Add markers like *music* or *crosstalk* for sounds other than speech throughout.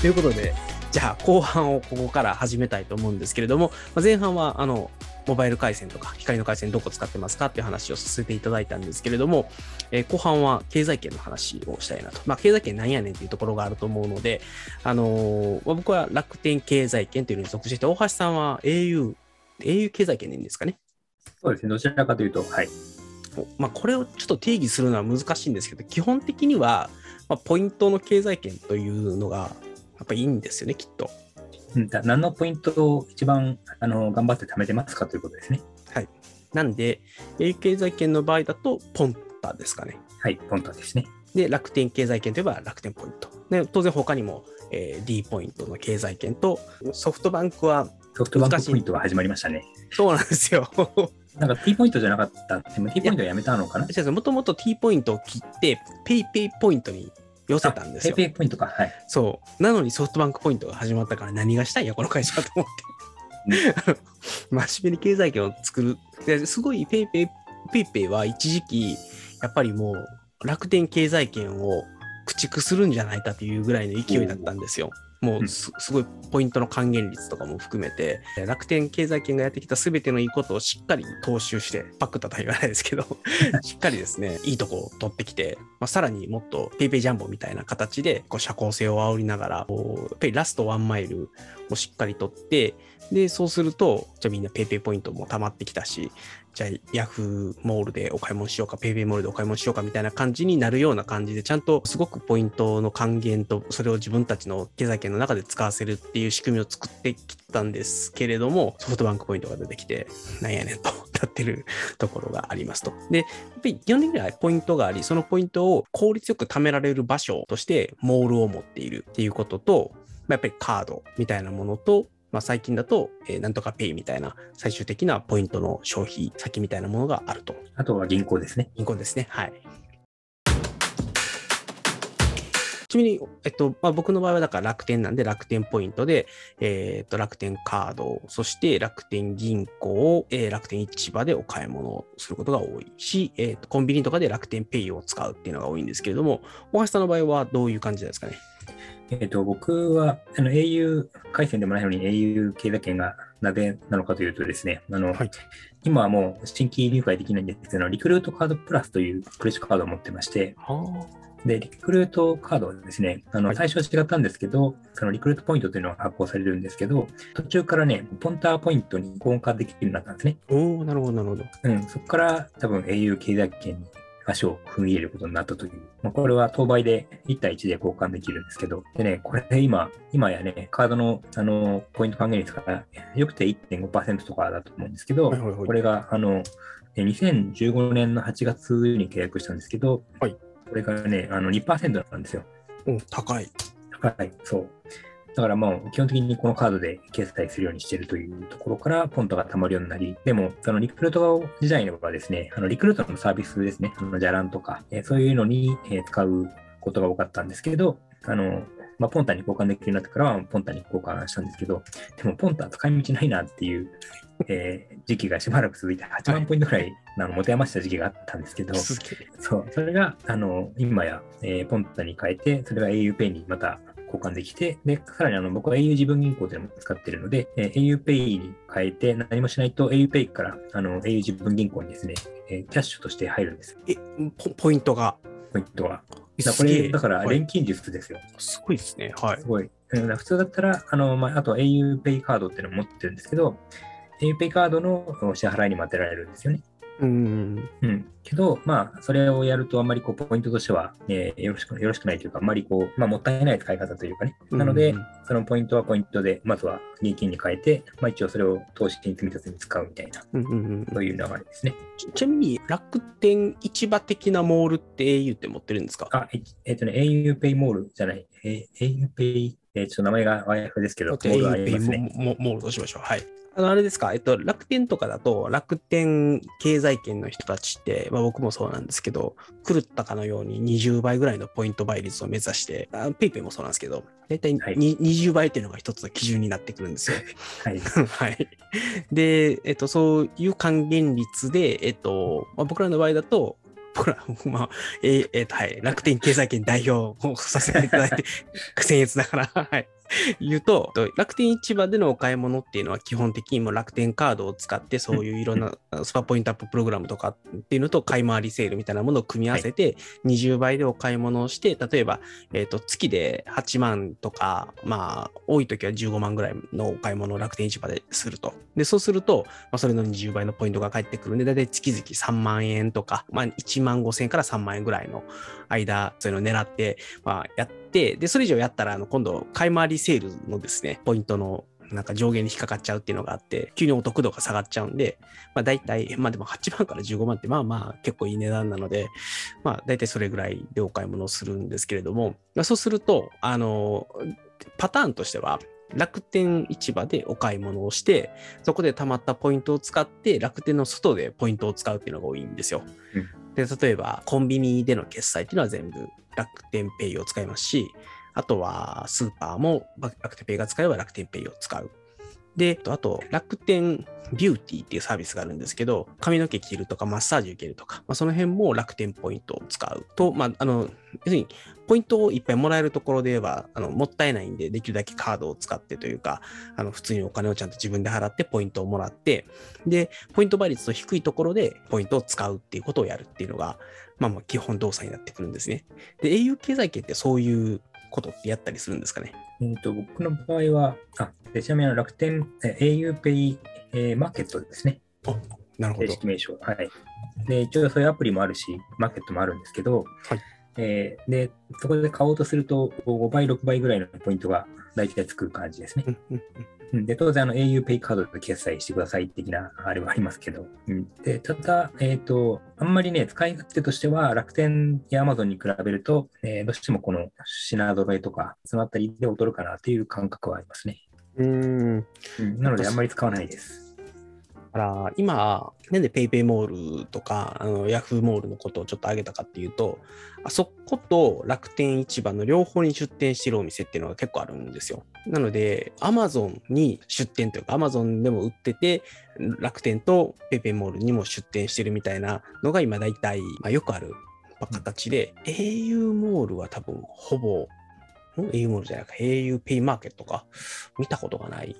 ということで、じゃあ後半をここから始めたいと思うんですけれども、まあ、前半はあのモバイル回線とか光の回線どこ使ってますかっていう話をさせていただいたんですけれども、えー、後半は経済圏の話をしたいなと。まあ、経済圏なんやねんっていうところがあると思うので、あのー、僕は楽天経済圏というのに属してて、大橋さんは au、au 経済圏でいいんですかね？そうですね、どちらかというと、はい。まあ、これをちょっと定義するのは難しいんですけど、基本的には、まあ、ポイントの経済圏というのが、やっぱいいんですよね、きっと。何のポイントを一番あの頑張って貯めてますかということですね。はい。なんで、A 経済圏の場合だと、ポンタですかね。はい、ポンタですね。で、楽天経済圏といえば楽天ポイント。で当然他にも、えー、D ポイントの経済圏と、ソフトバンクはソフトバンクポイントが始まりましたね。そうなんですよ。*laughs* なんか T ポイントじゃなかったでも T ポイントやめたのかな？もともと T ポイントを切って、PayPay ポイントに寄せたんですよ。PayPay ポイントか。はい。そう。なのにソフトバンクポイントが始まったから何がしたいんや、この会社と思って。*laughs* 真面目に経済圏を作る。ですごい PayPay、PayPay は一時期、やっぱりもう楽天経済圏を駆逐するんじゃないかというぐらいの勢いだったんですよ。もうすごいポイントの還元率とかも含めて、楽天経済圏がやってきた全てのいいことをしっかり踏襲して、パクったとは言わないですけど、*laughs* しっかりですね、いいとこを取ってきて、まあ、さらにもっと PayPay ジャンボみたいな形で、こう社交性を煽りながら、こうやっぱりラストワンマイルをしっかり取って、で、そうすると、じゃあみんな PayPay ポイントも溜まってきたし、じゃあヤフーモールでお買い物しようか、PayPay モールでお買い物しようかみたいな感じになるような感じで、ちゃんとすごくポイントの還元と、それを自分たちの経済圏の中で使わせるっていう仕組みを作ってきたんですけれども、ソフトバンクポイントが出てきて、なんやねんとなってるところがありますと。で、やっぱり4年ぐらいポイントがあり、そのポイントを効率よく貯められる場所としてモールを持っているっていうことと、やっぱりカードみたいなものと、まあ、最近だと、えー、なんとかペイみたいな最終的なポイントの消費先みたいなものがあると。あとは銀行ですね。銀行ですね。はい。ちなみに、えっと、まあ、僕の場合はだから楽天なんで楽天ポイントで、えー、っと、楽天カード、そして楽天銀行、えー、楽天市場でお買い物をすることが多いし、えー、っと、コンビニとかで楽天ペイを使うっていうのが多いんですけれども、大橋さんの場合はどういう感じですかね？えっ、ー、と、僕は、あの、au 回線でもないのに au 経済圏がなぜなのかというとですね、あの、はい、今はもう新規入会できないんですけど、リクルートカードプラスというクレジットカードを持ってまして、で、リクルートカードはですね、あの、最初は違ったんですけど、そのリクルートポイントというのが発行されるんですけど、途中からね、ポンターポイントに交換できるようになったんですね。おなるほど、なるほど。うん、そこから多分 au 経済圏に足を踏み入れることになったという。まあ、これは当倍で1対1で交換できるんですけど、でね、これ今、今やね、カードのあのポイント還元率がよくて1.5%とかだと思うんですけど、はいはいはい、これがあの2015年の8月に契約したんですけど、はい、これがね、あの2%なんですよ。うん、高い。高い、そう。だからもう基本的にこのカードで決済するようにしているというところからポントが貯まるようになり、でもそのリクルート時代のはですね、あのリクルートのサービスですね、あのじゃらんとか、えそういうのに、え使うことが多かったんですけど、あの、まあ、ポンタに交換できるようになってからはポンタに交換したんですけど、でもポンタ使い道ないなっていう、えー、時期がしばらく続いて8万ポイントくらい、あの持て余した時期があったんですけど、そう、それが、あの、今や、えー、ポンタに変えて、それが auPay にまた交換できて、で、さらにあの僕は au 自分銀行というのも使っているので、えー、auPay に変えて何もしないと auPay からあの au 自分銀行にですね、えー、キャッシュとして入るんです。え、ポイントが？ポイントが。だこれ、だから錬金術ですよ。すごいですね。はい。すごい。普通だったら、あの、まあ、あと auPay カードっていうのを持ってるんですけど、auPay カードの支払いにも当てられるんですよね。うん。うん。けど、まあ、それをやるとあんまりこう、ポイントとしては、えー、よろしく、よろしくないというか、あんまりこう、まあ、もったいない使い方というかね。なので、そのポイントはポイントで、まずは現金に変えて、まあ、一応それを投資に積み立てに使うみたいな、うんうんそういう流れですね。ちなみに、楽天市場的なモールって au って持ってるんですか？あ、えっ、ー、とね、auPay モールじゃない、えー、auPay、えー、ちょっと名前が和訳ですけど、モールありますね。モールとしましょう？はい。あの、あれですか、えっと、楽天とかだと、楽天経済圏の人たちって、まあ僕もそうなんですけど、狂ったかのように20倍ぐらいのポイント倍率を目指して、ペイペイもそうなんですけど、大体、はい、20倍っていうのが一つの基準になってくるんですよ。はい。*laughs* はい。で、えっと、そういう還元率で、えっと、まあ、僕らの場合だと、僕ら、まあ、えーえーと、はい、楽天経済圏代表をさせていただいて、僭越ながら、はい。言うと、楽天市場でのお買い物っていうのは基本的にも楽天カードを使ってそういういろんなスパポイントアッププログラムとかっていうのと買い回りセールみたいなものを組み合わせて20倍でお買い物をして、例えば、えー、と月で8万とか、まあ多い時は15万ぐらいのお買い物を楽天市場ですると。で、そうすると、まあ、それの20倍のポイントが返ってくるんで、だいたい月々3万円とか、まあ1万5千円から3万円ぐらいの間、そういうのを狙って、まあやって、で、それ以上やったら、あの、今度、買い回りセールのですね、ポイントのなんか上限に引っかかっちゃうっていうのがあって、急にお得度が下がっちゃうんで、まあ大体、まあでも8万から15万ってまあまあ結構いい値段なので、まあ大体それぐらいでお買い物をするんですけれども、まあ、そうすると、あの、パターンとしては、楽天市場でお買い物をして、そこで貯まったポイントを使って楽天の外でポイントを使うっていうのが多いんですよ。うん、で、例えばコンビニでの決済っていうのは全部楽天ペイを使いますし、あとはスーパーも楽天ペイが使えば楽天ペイを使う。で、あと楽天ビューティーっていうサービスがあるんですけど、髪の毛切るとかマッサージ受けるとか、まあ、その辺も楽天ポイントを使うと、まあ、あの、要するに、ポイントをいっぱいもらえるところで言えば、あの、もったいないんで、できるだけカードを使ってというか、あの、普通にお金をちゃんと自分で払ってポイントをもらって、で、ポイント倍率の低いところでポイントを使うっていうことをやるっていうのが、まあまあ基本動作になってくるんですね。で、au 経済圏ってそういうことってやったりするんですかね？えっと、僕の場合は、あ、ちなみに楽天、え auPay、えー、マーケットですね。あ、なるほど。正式名称。はい。で、一応そういうアプリもあるし、マーケットもあるんですけど、はい。えー、で、そこで買おうとすると、5倍、6倍ぐらいのポイントが大体つく感じですね。で、当然、あの、auPay カードで決済してください的な、あれはありますけど。うん、で、ただ、えっ、ー、と、あんまりね、使い勝手としては、楽天や Amazon に比べると、えー、どうしてもこの品揃えとか、そのあたりで劣るかなっていう感覚はありますね。うん。なので、あんまり使わないです。から今、なんで PayPay モールとか、あの Yahoo モールのことをちょっと挙げたかっていうと、あそこと楽天市場の両方に出店してるお店っていうのが結構あるんですよ。なので、Amazon に出店というか、Amazon でも売ってて、楽天と PayPay モールにも出店してるみたいなのが今大体、まあ、よくある形で、うん、au モールは多分ほぼ au モールじゃなくて au ペイマーケットか。見たことがない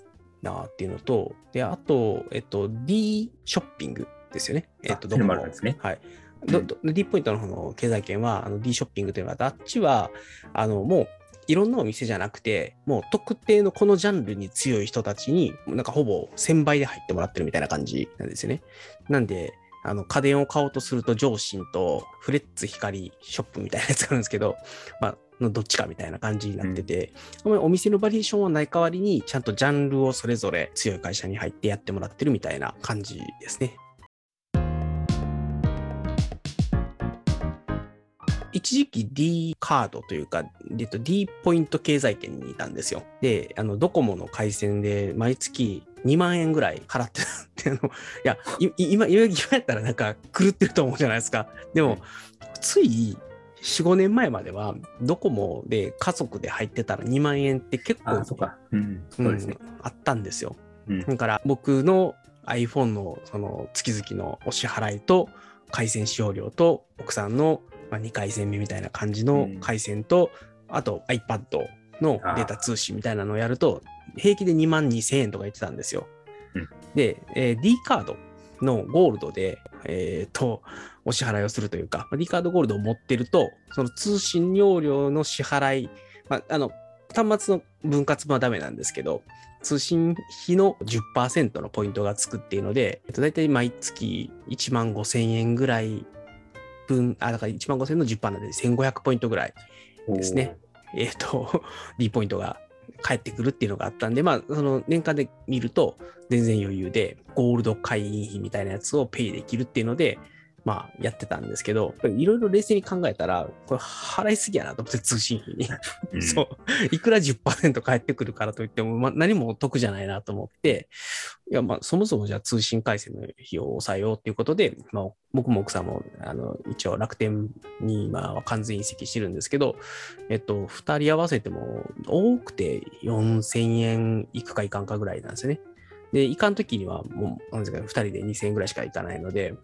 なっていうのと、で、あと、えっと、D ショッピングですよね。えっと、どこも。ですね。はい。うん、D ポイントの方の経済圏は、あの D ショッピングというのがあっちは、あの、もう、いろんなお店じゃなくて、もう特定のこのジャンルに強い人たちに、なんかほぼ1000倍で入ってもらってるみたいな感じなんですよね。なんで、あの、家電を買おうとすると、上信とフレッツ光ショップみたいなやつがあるんですけど、まあ、のどっちかみたいな感じになってて、うん、お店のバリエーションはない代わりに、ちゃんとジャンルをそれぞれ強い会社に入ってやってもらってるみたいな感じですね。一時期 D カードというか、D ポイント経済圏にいたんですよ。で、あの、ドコモの回線で毎月2万円ぐらい払ってたっていうの、いや、今、今やったらなんか狂ってると思うじゃないですか。でも、つい4、5年前までは、ドコモで家族で入ってたら2万円って結構、うん、そうですね、あったんですよ。うん、だから僕の iPhone のその月々のお支払いと回線使用料と奥さんの2回線目みたいな感じの回線と、うん、あと iPad のデータ通信みたいなのをやると平気で2万2000円とか言ってたんですよ。うん、で、えー、D カードのゴールドで、えー、と、お支払いをするというか、D カードゴールドを持ってると、その通信容量の支払い、まあ、あの、端末の分割はダメなんですけど、通信費の10%のポイントがつくっていうので、えっと、大体毎月1万5千円ぐらい分、あ、だから1万5千円の10%なんで1500ポイントぐらいですね。えっ、と、*laughs* D ポイントが返ってくるっていうのがあったんで、まあ、その年間で見ると全然余裕で、ゴールド会員費みたいなやつをペイできるっていうので、まあ、やってたんですけど、いろいろ冷静に考えたら、これ払いすぎやなと思って、通信費に。うん、そう。いくら10%返ってくるからといっても、まあ、何も得じゃないなと思って、いや、まあ、そもそもじゃあ通信回線の費用を抑えようっていうことで、まあ、僕も奥さんも、あの、一応楽天に今は完全移籍してるんですけど、えっと、二人合わせても多くて4000円いくかいかんかぐらいなんですよね。で、いかんときにはもう、なんですか、二人で2000円ぐらいしかいかないので、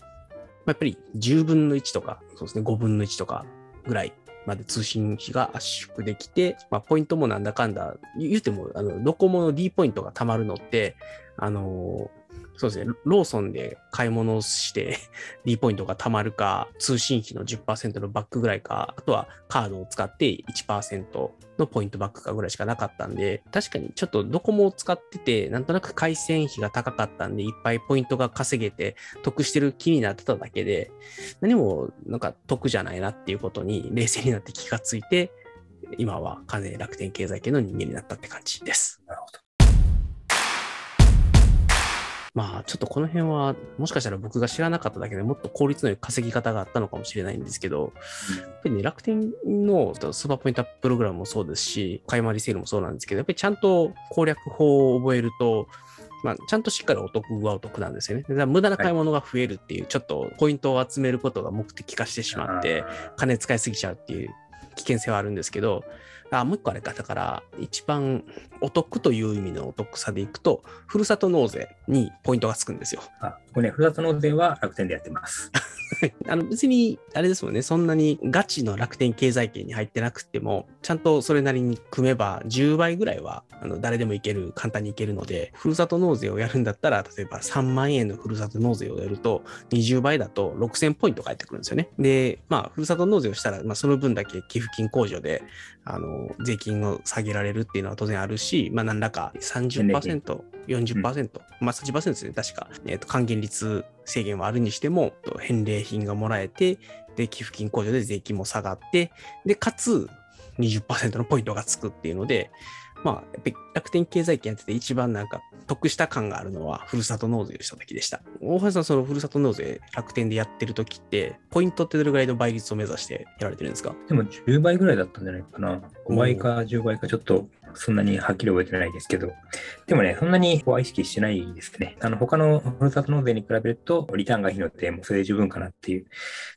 やっぱり10分の1とか、そうですね、5分の1とかぐらいまで通信費が圧縮できて、まあ、ポイントもなんだかんだ、言うても、あの、ドコモの D ポイントが貯まるのって、あのそうですね、ローソンで買い物をして *laughs* D ポイントが貯まるか、通信費の10%のバックぐらいか、あとはカードを使って1%のポイントバックかぐらいしかなかったんで、確かにちょっとドコモを使ってて、なんとなく回線費が高かったんで、いっぱいポイントが稼げて得してる気になってただけで、何もなんか得じゃないなっていうことに冷静になって気がついて、今は完全に楽天経済圏の人間になったって感じです。なるほど。まあ、ちょっとこの辺は、もしかしたら僕が知らなかっただけでもっと効率の良い稼ぎ方があったのかもしれないんですけど、やっぱりね、楽天のスーパーポイントアッププログラムもそうですし、買い回りセールもそうなんですけど、やっぱりちゃんと攻略法を覚えると、まあ、ちゃんとしっかりお得はお得なんですよね。無駄な買い物が増えるっていう、ちょっとポイントを集めることが目的化してしまって、金使いすぎちゃうっていう危険性はあるんですけど、あ、もう一個あれか。だから、一番お得という意味のお得さでいくと、ふるさと納税にポイントがつくんですよ。あ、これね、ふるさと納税は楽天でやってます。*laughs* あの別に、あれですもんね、そんなにガチの楽天経済圏に入ってなくても、ちゃんとそれなりに組めば10倍ぐらいはあの誰でもいける、簡単にいけるので、ふるさと納税をやるんだったら、例えば3万円のふるさと納税をやると、20倍だと6000ポイント返ってくるんですよね。で、まあ、ふるさと納税をしたら、まあ、その分だけ寄付金控除で、あの、税金を下げられるっていうのは当然あるし、まあ、何らか30%、40%、うん、まあ30%ですね、確か、えっ、ー、と、還元率制限はあるにしても、返礼品がもらえて、で、寄付金控除で税金も下がって、で、かつ20%のポイントがつくっていうので、まあ、やっぱり楽天経済圏やってて一番なんか得した感があるのは、ふるさと納税をした時でした。大橋さん、そのふるさと納税、楽天でやってる時って、ポイントってどれぐらいの倍率を目指してやられてるんですか？でも10倍ぐらいだったんじゃないかな。5倍か10倍かちょっとそんなにはっきり覚えてないですけど、でもね、そんなにこう意識してないですね。あの、他のふるさと納税に比べると、リターンがいいので、もうそれで十分かなっていう。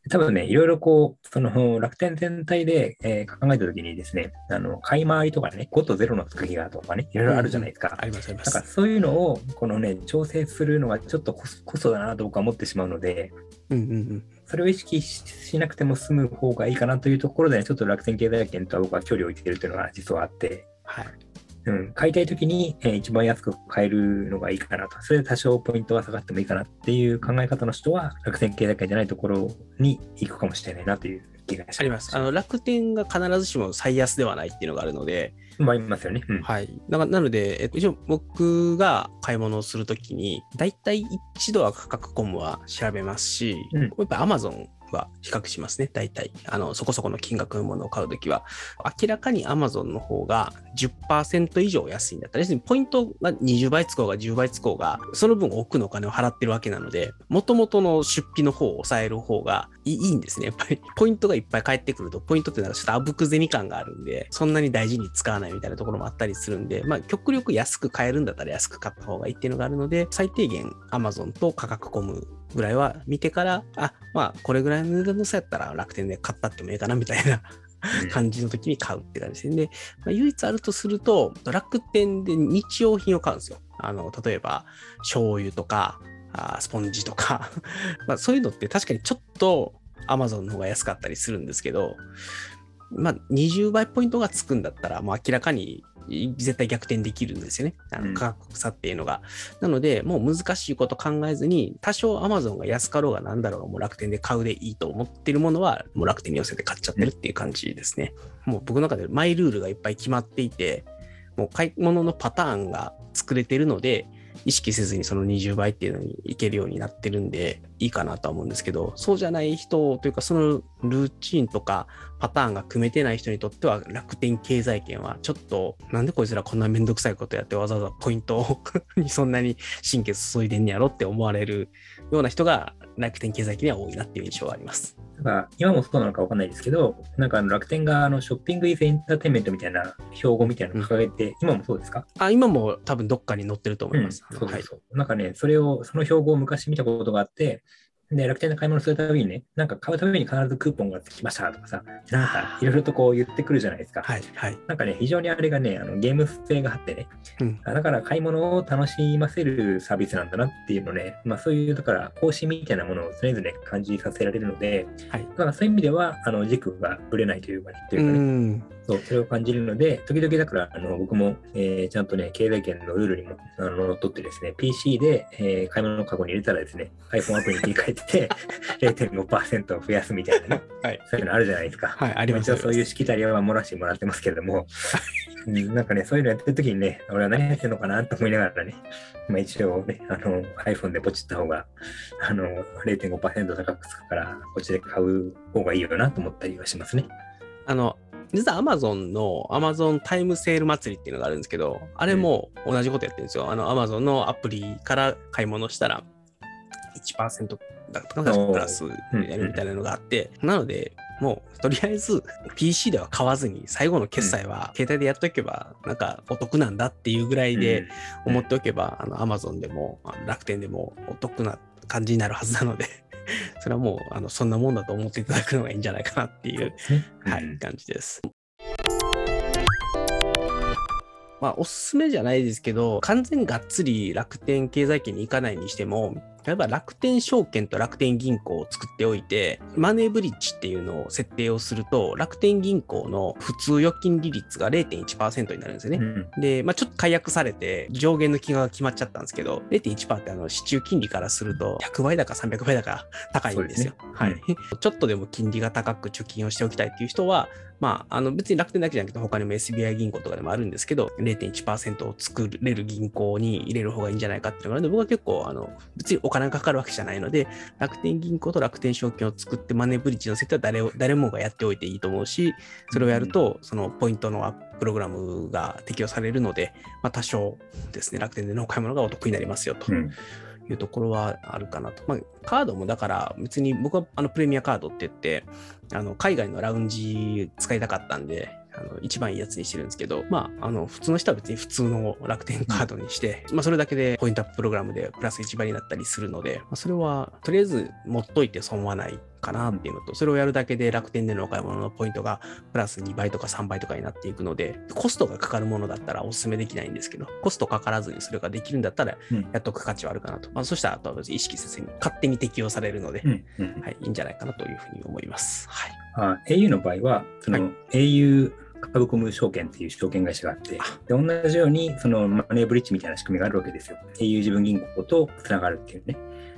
多分ね、いろいろこう、その楽天全体で、えー、考えたときにですね、あの、買い回りとかね、5と0の月がとかね、いろいろあるじゃないですか。うん、ありますあります。なんかそういうのを、このね、調整するのがちょっとコストだなと僕は思ってしまうので、うんうんうんそれを意識しなくても済む方がいいかなというところで、ね、ちょっと楽天経済圏とは僕は距離を置いているというのが実はあって、はい、うん、買いたいときに、えー、一番安く買えるのがいいかなと。それで多少ポイントが下がってもいいかなっていう考え方の人は、楽天経済界じゃないところに行くかもしれないなという気がします。あります。あの楽天が必ずしも最安ではないっていうのがあるので、まあ、いますよね。うん、はい。ななので、えっと、一応僕が買い物をするときに、だいたい一度は価格コムは調べますし、うん、やっぱり Amazon は比較しますね、大体。あの、そこそこの金額のものを買うときは。明らかに Amazon の方が10%以上安いんだったら、要するにポイントが20倍つこうが10倍つこうが、その分多くのお金を払ってるわけなので、元々の出費の方を抑える方がいいんですね。やっぱり、ポイントがいっぱい返ってくると、ポイントってなんかちょっとあぶく銭感があるんで、そんなに大事に使わないみたいなところもあったりするんで、まあ、極力安く買えるんだったら安く買った方がいいっていうのがあるので、最低限 Amazon と価格コムぐらいは見てから、あ、まあ、これぐらいの値段の差やったら楽天で買ったってもいいかなみたいな感じの時に買うって感じですね。で、まあ、唯一あるとすると、楽天で日用品を買うんですよ。あの、例えば、醤油とか、あスポンジとか *laughs* まあそういうのって確かにちょっと Amazon の方が安かったりするんですけど、まあ20倍ポイントがつくんだったら、もう明らかに絶対逆転できるんですよね。あの価格差っていうのが。うん、なので、もう難しいこと考えずに、多少 Amazon が安かろうがなんだろうが、もう楽天で買うでいいと思ってるものは、もう楽天に寄せて買っちゃってるっていう感じですね。うん、もう僕の中でマイルールがいっぱい決まっていて、もう買い物のパターンが作れてるので、意識せずにその20倍っていうのにいけるようになってるんでいいかなとは思うんですけど、そうじゃない人というかそのルーチンとかパターンが組めてない人にとっては楽天経済圏はちょっとなんでこいつらこんなめんどくさいことやってわざわざポイント *laughs* にそんなに神経注いでんやろって思われるような人が楽天経済圏には多いなっていう印象はあります。なんか今もそうなのか分かんないですけど、なんかあの楽天があのショッピングイズエンターテインメントみたいな標語みたいなのを掲げて、うん、今もそうですか？あ今も多分どっかに載ってると思います。うん、そうそうそう、はい、なんかね、それを、その標語を昔見たことがあって、で、楽天で買い物するたびにね、なんか買うたびに必ずクーポンがつきましたとかさ、なんかいろいろとこう言ってくるじゃないですか。はいはい。なんかね、非常にあれがね、あのゲーム性があってね、うんあだから買い物を楽しませるサービスなんだなっていうのね、まあそういう、だから方針みたいなものを常々感じさせられるので、はい。だからそういう意味では、あの軸がぶれないというかね、とういうかね、ん。そう、それを感じるので、時々だから、あの、僕も、えーちゃんとね、経済圏のルールにも、あの、乗っ取ってですね、PC で、えー買い物のカゴに入れたらですね、iPhone アプリに切り替えて、*laughs* 0.5%増やすみたいなね、はい。そういうのあるじゃないですか。はい、あります一応そういうしきたりは漏らしてもらってますけれども、うんなんかね、そういうのやってる時にね、俺は何やってんのかなと思いながらね、まあ一応ね、あの、iPhone でポチった方が、あの、0.5%高くつくから、こっちで買う方がいいよなと思ったりはしますね。あの、実は Amazon の Amazon タイムセール祭りっていうのがあるんですけど、あれも同じことやってるんですよ。あの Amazon のアプリから買い物したら1%だったかプラスやるみたいなのがあって、なので、もうとりあえず PC では買わずに最後の決済は携帯でやっとけばなんかお得なんだっていうぐらいで思っておけば、あの Amazon でも楽天でもお得な感じになるはずなのでそれはもうあのそんなもんだと思っていただくのがいいんじゃないかなっていうですね。はい、うん感じです。まあ、おすすめじゃないですけど、完全がっつり楽天経済圏に行かないにしても、例えば楽天証券と楽天銀行を作っておいて、マネーブリッジっていうのを設定をすると、楽天銀行の普通預金利率が0.1%になるんですよね。うんで、まあ、ちょっと解約されて上限の金額が決まっちゃったんですけど、0.1%ってあの支柱金利からすると100倍だか300倍だか高いんですよ。すねはい。*laughs* ちょっとでも金利が高く貯金をしておきたいっていう人は、まあ、あの別に楽天だけじゃなくて他にも SBI 銀行とかでもあるんですけど、0.1%を作れる銀行に入れる方がいいんじゃないかっていうのがあるので、僕は結構あの別にお金がかかるわけじゃないので、楽天銀行と楽天証券を作ってマネーブリッジの設定は誰を誰もがやっておいていいと思うし、それをやると、そのポイントのアッププログラムが適用されるので、まあ、多少ですね、楽天でのお買い物がお得になりますよとうんいうところはあるかなと。まあ、カードもだから別に僕はあのプレミアカードって言って、あの海外のラウンジ使いたかったんで、あの一番いいやつにしてるんですけど、まあ、あの普通の人は別に普通の楽天カードにして、まあ、それだけでポイントアッププログラムでプラス1倍になったりするので、まあ、それはとりあえず持っといて損はないかなっていうのと、それをやるだけで楽天でのお買い物のポイントがプラス2倍とか3倍とかになっていくので、コストがかかるものだったらお勧めできないんですけど、コストかからずにそれができるんだったらうんやっとく価値はあるかなと。まあ、そしたらあとは別に意識せずに勝手に適用されるので、うんうんはい、いいんじゃないかなというふうに思います。はい。あ au の場合は、その、は au 株コム証券っていう証券会社があって、で同じようにそのマネーブリッジみたいな仕組みがあるわけですよ。au 自分銀行とつながるっていうね。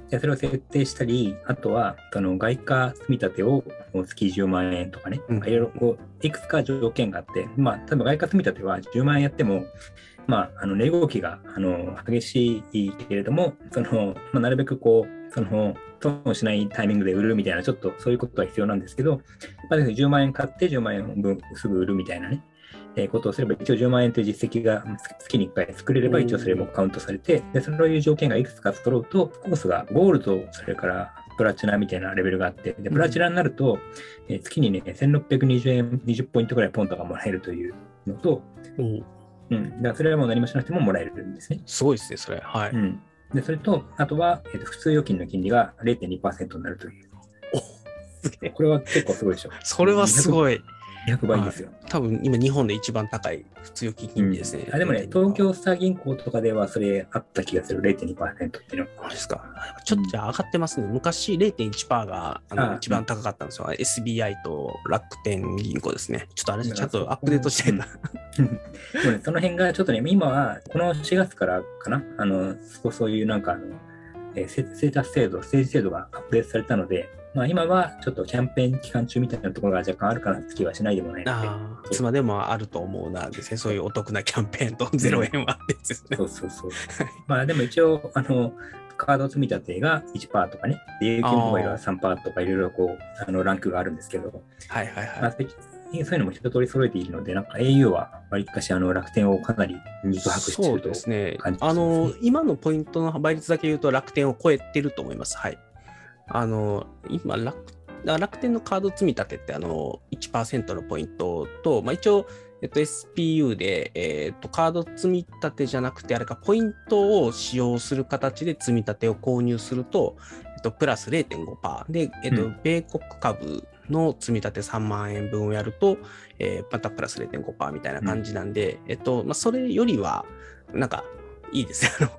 でそれを設定したり、あとはその外貨積み立てを月10万円とかね、うんいろいろこういくつか条件があって、まあ、多分外貨積み立ては10万円やっても、まあ、あの値動きがあの激しいけれども、そのまあ、なるべくこう、その損しないタイミングで売るみたいな、ちょっとそういうことは必要なんですけど、まあ、10万円買って10万円分すぐ売るみたいなね、えーことをすれば、一応10万円という実績が月に1回作れれば、一応それもカウントされて、でそういう条件がいくつか揃うと、コースがゴールド、それからプラチナみたいなレベルがあって、でプラチナになると、えー月にね、1620円、20ポイントぐらいポントがもらえるというのと、う。ん、だからそれはもう何もしなくてももらえるんですね。すごいですね、それ。はい。うん、でそれと、あとは、えーと普通預金の金利が0.2%になるという。おすげえ。これは結構すごいでしょ。それはすごい。200倍ですよ。多分今日本で一番高い普通預金金利ですね。あでもね、東京スター銀行とかではそれあった気がする、0.2%っていうの。あれですか？ちょっとじゃあ上がってますね。昔0.1%があのあ一番高かったんですよ。SBI と楽天銀行ですね。ちょっとあれちゃんとアップデートしたいな。でもね、その辺がちょっとね、今はこの4月からかな、あの、そうそういうなんかあの、えー、セステータス制度、政治制度がアップデートされたので、まあ今はちょっとキャンペーン期間中みたいなところが若干あるかなって気はしないでもないので。ああ、いつまでもあると思うなですね。そういうお得なキャンペーンと0円はですね。そうそうそう。まあでも一応、あの、カード積み立てが1%とかね、で、有給モバイルは3%とかいろいろこう、あの、ランクがあるんですけど、はいはいまあ、はい。そういうそういうのも一通り揃えているので、なんか au はわりかしあの楽天をかなり肉薄してそいうると。ですね感じ。ですねあの、今のポイントの倍率だけ言うと楽天を超えてると思います。はい。あの、今、楽楽天のカード積み立てってあの1%のポイントと、まあ、一応、えっと、SPU で、えっと、カード積み立てじゃなくて、あれか、ポイントを使用する形で積み立てを購入すると、えっと、プラス0.5%で、えっと、うん。米国株の積み立て3万円分をやると、えーまたプラス0.5%みたいな感じなんで、えっと、まあ、それよりは、なんか、いいですよ。あの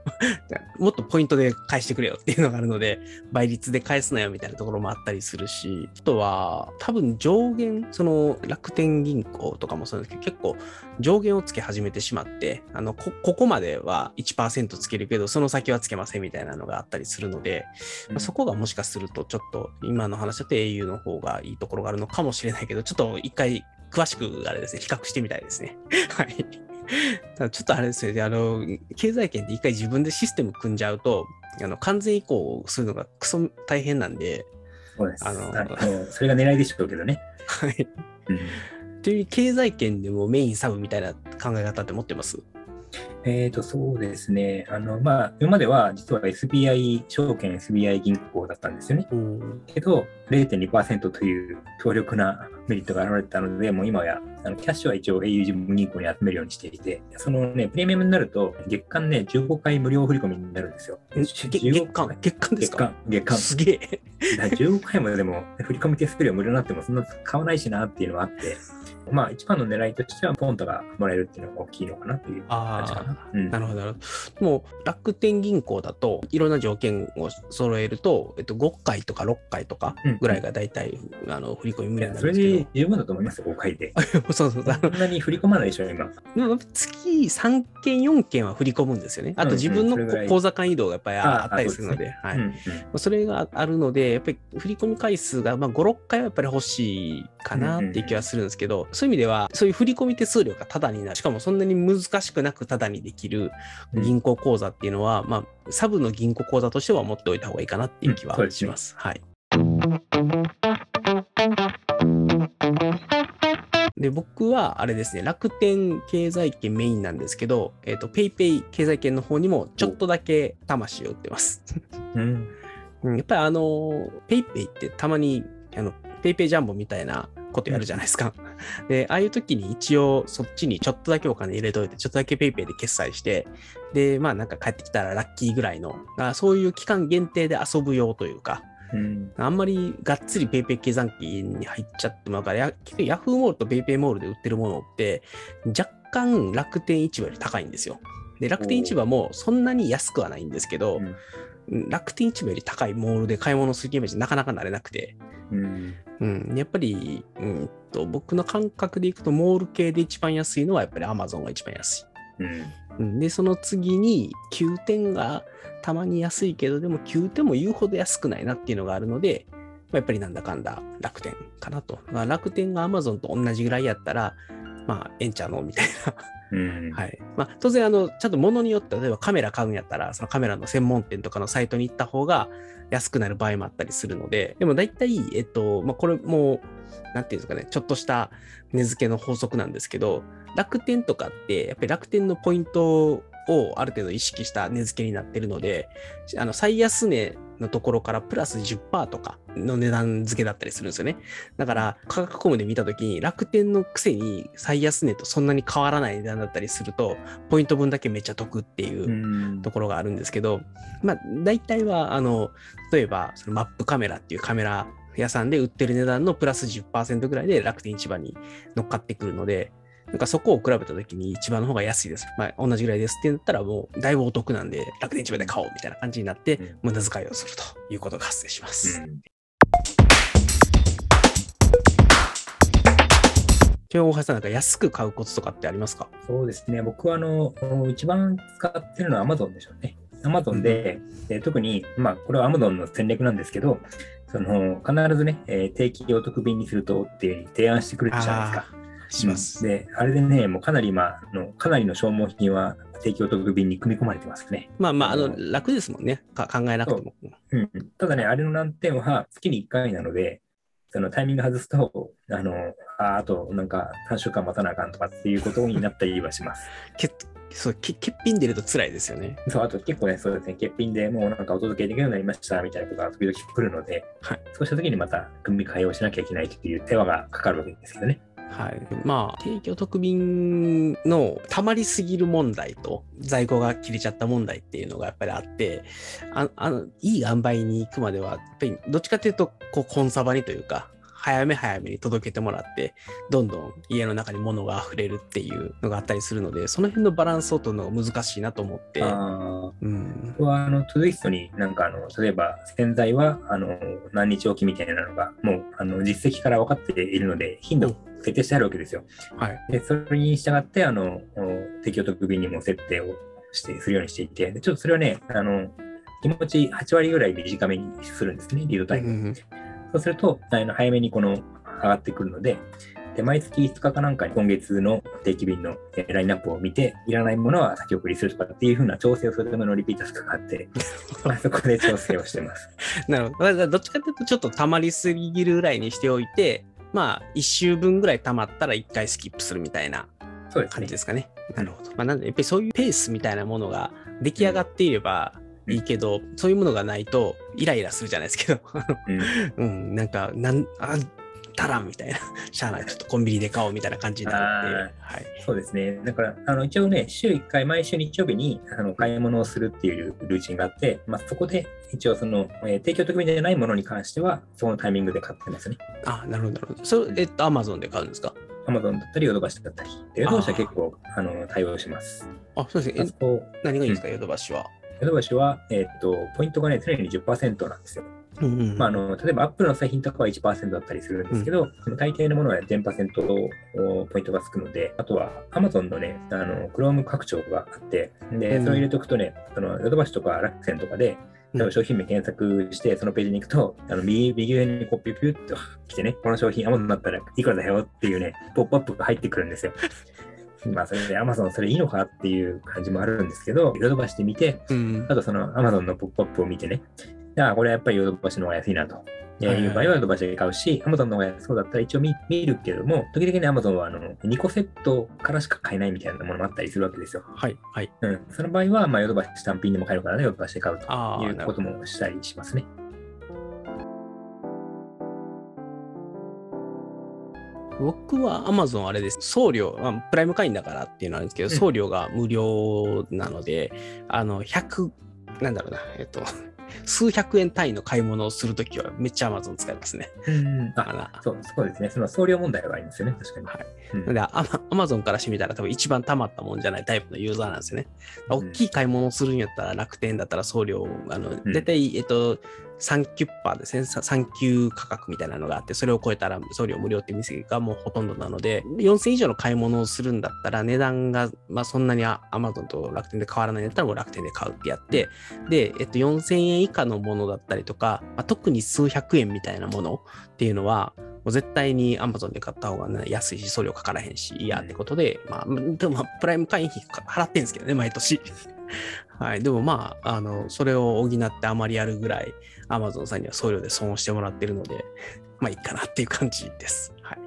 *laughs* もっとポイントで返してくれよっていうのがあるので、倍率で返すなよみたいなところもあったりするし、あとは多分上限、その楽天銀行とかもそうですけど、結構上限をつけ始めてしまって、あのこここまでは1%つけるけど、その先はつけませんみたいなのがあったりするので、まあそこがもしかするとちょっと今の話だと au の方がいいところがあるのかもしれないけど、ちょっと一回詳しくあれですね、比較してみたいですね。はい。ただちょっとあれですよね、あの、経済圏って一回自分でシステム組んじゃうと、あの完全移行するのがクソ大変なんで、そうです。あのそれが狙いでしょうけどね。*laughs* はい。うんという経済圏でもメインサブみたいな考え方って持ってます？えーと、そうですね。あの、まあ、今までは実は SBI 証券、SBI 銀行だったんですよね。うん。けど、0.2%という強力なメリットが現れたので、もう今や、あのキャッシュは一応 au 自分銀行に集めるようにしていて、そのね、プレミアムになると、月間ね、15回無料振り込みになるんですよ。え月月間？月間ですか？月間、月間。すげえ。だから15回もでも、振り込み手数料無料になってもそんな買わないしなっていうのがあって、まあ一番の狙いとしてはポントがもらえるっていうのが大きいのかなっていう感じかな。あうんなるほど、なるほど。でも、楽天銀行だと、いろんな条件を揃えると、えっと、5回とか6回とかぐらいが大体、あの振り込み無いやそれ料になるんですけで十分だと思いますよ、5回で。ど、*laughs* そうそうそう。そんなに振り込まないでしょ、今。でも月3件、4件は振り込むんですよね。あと自分の口座間移動がやっぱりああったりするので、はい。うんうんそれがあるので、やっぱり振り込み回数がまあ5、6回はやっぱり欲しいかなっていう気はするんですけど、そういう意味では、そういう振り込み手数料がタダになる、しかもそんなに難しくなくタダにできるうん。銀行口座っていうのは、まあ、サブの銀行口座としては持っておいた方がいいかなっていう気はします。はい。で、僕はあれですね、楽天経済圏メインなんですけど、えっ、と、ペイペイ経済圏の方にもちょっとだけ魂を売ってます。うん。*laughs* うん。やっぱりあの、ペイペイってたまに、あの、ペイペイジャンボみたいなことやるじゃないですか。で、ああいう時に一応そっちにちょっとだけお金入れといて、ちょっとだけペイペイで決済して、で、まあなんか帰ってきたらラッキーぐらいの、あそういう期間限定で遊ぶ用というか、うんあんまりがっつりペイペイ経済圏に入っちゃってもらうから、や結局ヤフーモールとペイペイモールで売ってるものって、若干楽天市場より高いんですよ。で、楽天市場もそんなに安くはないんですけど、うん楽天市場より高いモールで買い物するイメージなかなかなれなくて、うんうん、やっぱり、うんと、僕の感覚でいくと、モール系で一番安いのはやっぱり Amazon が一番安い。うんうん、で、その次に9点がたまに安いけど、でも9点も言うほど安くないなっていうのがあるので、まあやっぱりなんだかんだ楽天かなと。まあ、楽天が Amazon と同じぐらいやったら、まあ、ええんちゃうのみたいな。うんはい。まあ、当然、あの、ちゃんと物によって、例えばカメラ買うんやったら、そのカメラの専門店とかのサイトに行った方が安くなる場合もあったりするので、でも大体、えっと、まあ、これも、なんていうんですかね、ちょっとした値付けの法則なんですけど、楽天とかって、やっぱり楽天のポイントをある程度意識した値付けになってるので、あの、最安値のところからプラス10%とかの値段付けだったりするんですよね。だから、価格コムで見たときに、楽天のくせに最安値とそんなに変わらない値段だったりすると、ポイント分だけめっちゃ得っていううんところがあるんですけど、まあ、大体は、あの、例えば、そのマップカメラっていうカメラ屋さんで売ってる値段のプラス10%ぐらいで楽天市場に乗っかってくるので、なんかそこを比べたときに一番の方が安いです。まあ、同じぐらいですって言ったらもうだいぶお得なんで楽天市場で買おうみたいな感じになってうん無駄遣いをするということが発生します。うんちなみに大橋さんなんか安く買うコツとかってありますか？そうですね。僕はあの、一番使ってるのは Amazon でしょうね。Amazon で、で特に、まあ、これは Amazon の戦略なんですけど、その、必ずね、えー定期お得便にするとって提案してくれるじゃないですか。します。で、あれでね、もうかなり今の、かなりの消耗品は定期お得便に組み込まれてますね。まあまあ、あの、うん楽ですもんね。か考えなくても。うん、ただね、あれの難点は月に1回なので、そのタイミング外すと、あの、ああとなんか3週間待たなあかんとかっていうことになったりはします。*laughs* けそうけ欠品出ると辛いですよね。そう、あと結構ね、そうですね、欠品でもうなんかお届けできるようになりましたみたいなことが時々来るので、はいそうした時にまた組み替えをしなきゃいけないという手間がかかるわけですけどね。はい。まあ、提供特便の溜まりすぎる問題と、在庫が切れちゃった問題っていうのがやっぱりあって、ああのいい塩梅に行くまでは、やっぱりどっちかというと、こう、コンサバにというか、早め早めに届けてもらって、どんどん家の中に物が溢れるっていうのがあったりするので、その辺のバランスを取るのが難しいなと思って、あうん。僕はあの、トゥイストになんかあの、例えば洗剤はあの何日おきみたいなのが、もうあの実績から分かっているので、頻度設定してあるわけですよ。はい。で、それに従って、あの、お提供特便にも設定をして、するようにしていて、でちょっとそれはね、あの、気持ち8割ぐらい短めにするんですね、リードタイム。うんそうすると、あの早めにこの上がってくるので、で毎月5日かなんかに今月の定期便のえーラインナップを見て、いらないものは先送りするとかっていう風な調整をするためのリピートスクがあって、まあそこで調整をしてます。*laughs* なるほど。どっちかというと、ちょっと溜まりすぎるぐらいにしておいて、まあ、1週分ぐらい溜まったら1回スキップするみたいな感じ。ですかね。なるほど。まあ、なんで、やっぱりそういうペースみたいなものが出来上がっていればいいけど、そういうものがないと、イライラするじゃないですけど、うん *laughs* うん、なんか、なん、あ、たらんみたいな、*laughs* しゃあない、ちょっとコンビニで買おうみたいな感じになるっていう。はい。そうですね。だから、あの一応ね、週1回、毎週日曜日にあの買い物をするっていうルーチンがあって、まあ、そこで一応その、えー提供特便じゃないものに関しては、そのタイミングで買ってますね。あ、なるほど、なるほど。それ、えっと、アマゾンで買うんですか？Amazon だったり、ヨドバシだったり。でヨドバシは結構あの対応します。あ、そうですね。何がいいですか、ヨドバシは。ヨドバシは、えーっと、ポイントがね、常に10%なんですよ。うんうん。まあ、あの例えば、アップルの製品とかは1%だったりするんですけど、その大抵のものは10%ポイントがつくので、あとは Amazon のね、あの Chrome 拡張があって、で、うんそれを入れておくとね、そのヨドバシとか楽天とかで、例えば商品名検索して、そのページに行くと、あの右右上にこうピュピュッと来てね、この商品 Amazon だったらいくらだよっていうね、ポップアップが入ってくるんですよ。*laughs* まあ、それで Amazon それいいのかっていう感じもあるんですけど、ヨドバシで見て、うんあとその Amazon のポップアップを見てね、じゃあこれはやっぱりヨドバシの方が安いなと。えーいう場合はヨドバシで買うし、Amazon の方が安そうだったら一応見見るけども、時々ね、Amazon はあの2個セットからしか買えないみたいなものもあったりするわけですよ。はい、はい。うん。その場合は、まあ、ヨドバシ単品でも買えるからね、ヨドバシで買うというこ。ともしたりしますね。僕は Amazon あれです。送料、まあ、プライム会員だからっていうのはあるんですけど、うん送料が無料なので、あの、100、なんだろうな、えっと、数百円単位の買い物をするときはめっちゃ Amazon 使いますね。うん。だかあ、ら、そうそうですね。その送料問題がありますよね、確かに。はいうんなんで、アマゾンからしてみたら多分一番溜まったもんじゃないタイプのユーザーなんですよね。うん大きい買い物をするんやったら楽天だったら送料、あの、ん大体、えっと、3キュッパーですね。さ3級価格みたいなのがあって、それを超えたら送料無料って店がもうほとんどなので、4000以上の買い物をするんだったら値段が、まあ、そんなにアマゾンと楽天で変わらないんだったらもう楽天で買うってやって、で、えっと、4000円以下のものだったりとか、まあ、特に数百円みたいなものっていうのは、もう絶対に Amazon で買った方が、ね、安いし、送料かからへんし、いやってことで、まあ、でも、プライム会員費払ってんですけどね、毎年。*laughs* はい。でもまあ、あの、それを補ってあまりやるぐらい、Amazon さんには送料で損をしてもらってるので、*laughs* まあいいかなっていう感じです。はい。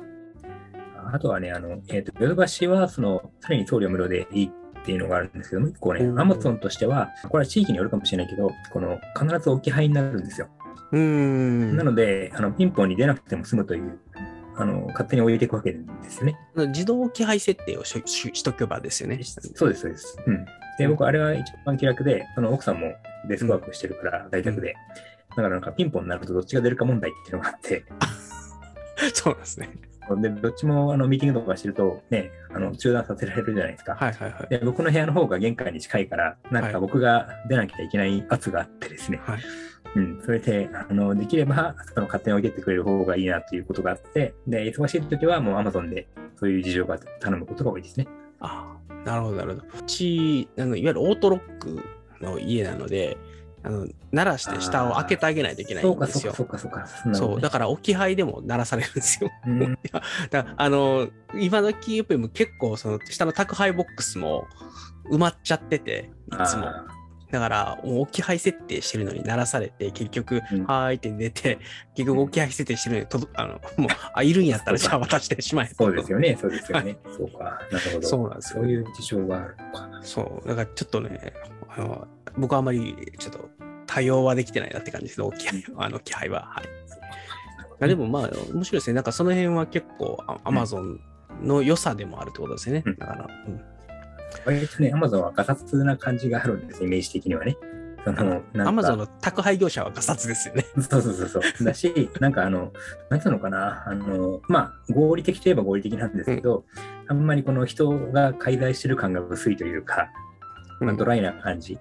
あとはね、あの、えっ、と、ヨドバシは、その、常に送料無料でいいっていうのがあるんですけども、一個ね、うん Amazon としては、これは地域によるかもしれないけど、この、必ず置き配になるんですよ。うーん。なので、あの、ピンポンに出なくても済むという、あの、勝手に置いていくわけですよね。自動置き配設定をしししとけばですよね。そうです、そうです。うん。で、僕、あれは一番気楽で、その奥さんもデスクワークしてるから、在宅で。だからなんかピンポンになるとどっちが出るか問題っていうのがあって、*laughs* そうですね。で、どっちもあのミーティングとかしてるとね、あの中断させられるじゃないですか。はいはいはい。で僕の部屋の方が玄関に近いから、なんはいか僕が出なきゃいけない圧があってですね、はい。うん、それであのできればその勝手に置いてってくれる方がいいなということがあって、で忙しい時はもう Amazon でそういう事情が頼むことが多いですね。ああ、なるほど、なるほど。うち、あのいわゆるオートロックの家なので、あの鳴らして下を開けてあげないといけないそうんか、ですよそうか、。そうか、そうか。そう、だから置き配でも鳴らされるんですよ。うんだからあの、今時やっぱり結構その下の宅配ボックスも埋まっちゃってて、いつも。あだから、もう置き配設定してるのに鳴らされて、結局、うんはーいって出て、結局置き配設定してるのにとど、あの、もう、あ、いるんやったらじゃあ渡してしまえ。ーそうですよね、そうですよね。そうか、なるほど。そうなんですよそういう事情があるのか。そう、だからちょっとね、あの僕はあまりちょっと対応はできてないなって感じですね、置き配あの置き配は。はい。あでもまあ、面白いですね。なんかその辺は結構、アマゾンの良さでもあるってことですよね。うんだから、うん割とね、アマゾンはガサツな感じがあるんです、イメージ的にはね。そのなんかアマゾンの宅配業者はガサツですよね。*laughs* そうそうそうそう。だし、なんかあの、なんつうのかな、あの、まあ、合理的といえば合理的なんですけど、あんまりこの人が介在してる感が薄いというか、まあ、ドライな感じ。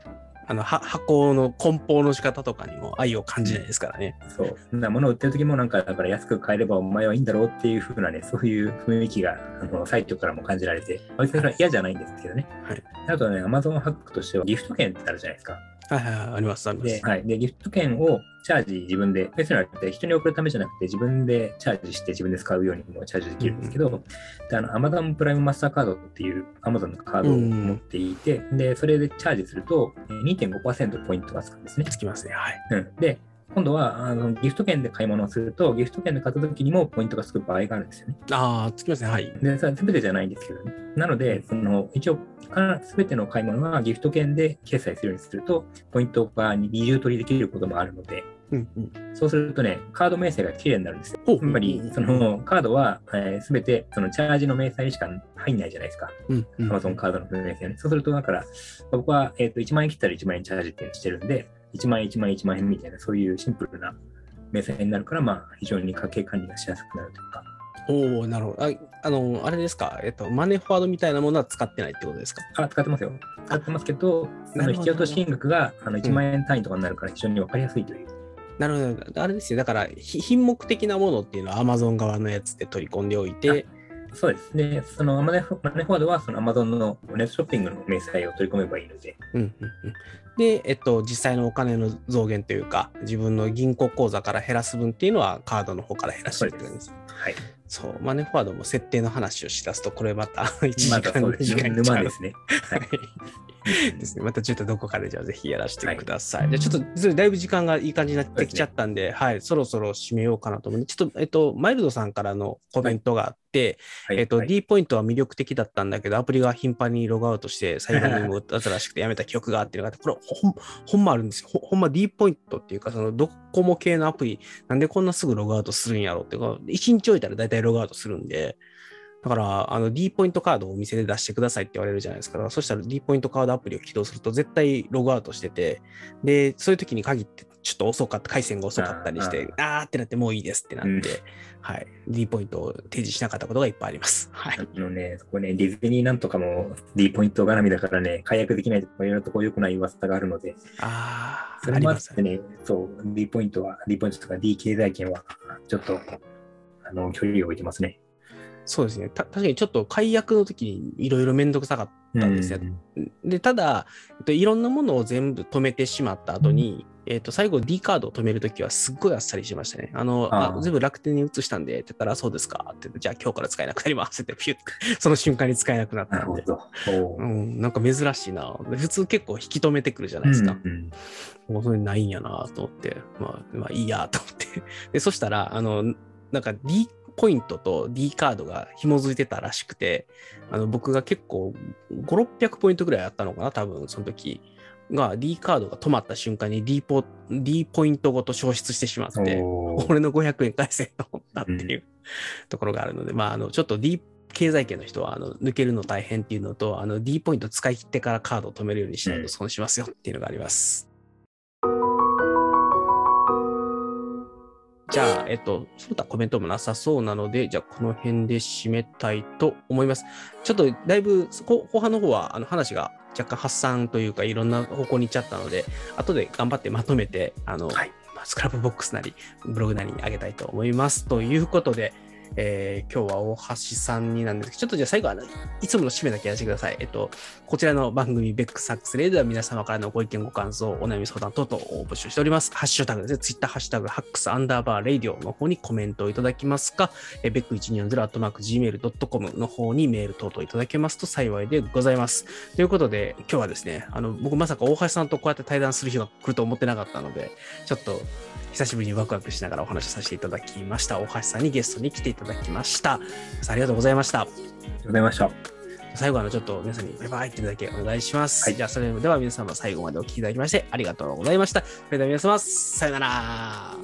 あのは箱の梱包の仕方とかにも愛を感じないですからね。そう。なものを売ってる時もなんか、だから安く買えればお前はいいんだろうっていう風なね、そういう雰囲気が、あの、サイトからも感じられて、別にそれは嫌じゃないんですけどね。はい。あとね、アマゾンハックとしてはギフト券ってあるじゃないですか。はいはいはい、あります、ありまで、す。はい、でギフト券をチャージ自分で、別にあれ人に送るためじゃなくて、自分でチャージして自分で使うようにもチャージできるんですけど、であの Amazon プライムマスターカードっていう Amazon のカードを持っていて、で、それでチャージするとえー2.5%ポイントがつくんですね。つきますね。はい。うん、で、今度はあのギフト券で買い物をすると、ギフト券で買った時にもポイントがつく場合があるんですよね。ああ、つきますね。はい。で、それは全てじゃないんですけどね。なので、その一応、すべての買い物はギフト券で決済するようにすると、ポイントが二重取りできることもあるので、うんうん。そうするとね、カード明細が綺麗になるんですよ。つまり、そのカードはすべ、えー全てそのチャージの明細にしか入んないじゃないですか。うんうん。Amazon カードの明細ね。そうすると、だから、僕は、えー、と1万円切ったら1万円チャージってしてるんで、1万円、1万円、1万円みたいな、そういうシンプルな明細になるから、まあ、非常に家計管理がしやすくなるというか。おおなるほど。ああの、あれですか、えっと、マネーフォワードみたいなものは使ってないってことですか？あ、使ってますよ。使ってますけど、そなるほどの引き落とし金額があの1万円単位とかになるから非常に分かりやすいという。なるほど。あれですよ。だから、ひ品目的なものっていうのは Amazon 側のやつで取り込んでおいて、そうですね。そのマネフォワードはその Amazon のネットショッピングの明細を取り込めばいいので、うんうんうん、で、えっと、実際のお金の増減というか、自分の銀行口座から減らす分っていうのは、カードの方から減らしてるって感じです。はい。そう、マネーフォワードも設定の話をしだすと、これまた *laughs* 1時ま間、2たそうですね。時間沼ですね。はい *laughs* ですね。またちょっとどこかでじゃあぜひやらせてください。はい。じゃあちょっとそれだいぶ時間がいい感じになってきちゃったんで、はい、そろそろ締めようかなと思うんで、ちょっと、えっと、マイルドさんからのコメントがあって、はい。えっと、はい。D ポイントは魅力的だったんだけど、アプリが頻繁にログアウトして、最後にも打つらしくてやめた記憶があってこれほん、ほんまあるんですよ。ほほんま D ポイントっていうか、そのドコモ系のアプリ、なんでこんなすぐログアウトするんやろうっていうか、1日置いたら大体ログアウトするんで、だから、あの D ポイントカードをお店で出してくださいって言われるじゃないですか。そしたら D ポイントカードアプリを起動すると絶対ログアウトしてて、で、そういう時に限ってちょっと遅かった、回線が遅かったりして、あーってなってもういいですってなって、うんはい。D ポイントを提示しなかったことがいっぱいあります。*laughs* はい。あのね、そこね、ディズニーなんとかも D ポイント絡みだからね、解約できないとかいろいろとこう良くない噂があるので、あー、それもあってね、そう、D ポイントは、D ポイントとか D 経済圏は、ちょっと、あの、距離を置いてますね。そうですね。た確かにちょっと解約の時にいろいろめんどくさかったんですよ。で、ただ、えっと、いろんなものを全部止めてしまった後に、えっと、最後 D カードを止めるときはすっごいあっさりしましたね。あの、あ全部楽天に移したんで、って言ったら、そうですかってじゃあ今日から使えなくなりますって、ピュッて、*laughs* その瞬間に使えなくなったんで。うん、なんか珍しいな。普通結構引き止めてくるじゃないですか。うんうんもうそれないんやなと思って、まあ、まあいいやと思って。で、そしたら、あの、なんか D ポイントと D カードが紐づいてたらしくて、あの僕が結構5、600ポイントぐらいあったのかな、多分その時。が D カードが止まった瞬間に D ポ D ポイントごと消失してしまって、俺の500円返せと思ったっていうところがあるので、まあ、あの、ちょっと D 経済圏の人はあの抜けるの大変っていうのと、あの D ポイント使い切ってからカードを止めるようにしないと損しますよっていうのがあります。じゃあ、えっと、その他コメントもなさそうなので、じゃあこの辺で締めたいと思います。ちょっとだいぶ後後半の方はあの話が若干発散というかいろんな方向に行っちゃったので、後で頑張ってまとめて、あの、はいまあスクラップボックスなり、ブログなりに上げたいと思います。ということで、えー今日は大橋さんになんですけど、ちょっとじゃあ最後はいつもの締めだけやらせてください。えっと、こちらの番組、ベックサックスレイでは皆様からのご意見、ご感想、お悩み相談等々を募集しております。ハッシュタグですね、ツイッターハッシュタグ、ハックスアンダーバーレイディオの方にコメントをいただきますか、えーベック1240アットマーク Gmail.com の方にメール等々いただけますと幸いでございます。ということで、今日はですね、あの、僕まさか大橋さんとこうやって対談する日が来ると思ってなかったので、ちょっと久しぶりにワクワクしながらお話しさせていただきました。大橋さんにゲストに来ていただきました。ありがとうございました。ありがとうございました。最後はちょっと皆さんにバイバイってだけお願いします。はいじゃあそれでは皆様最後までお聞きいただきましてありがとうございました。それでは皆様さよなら。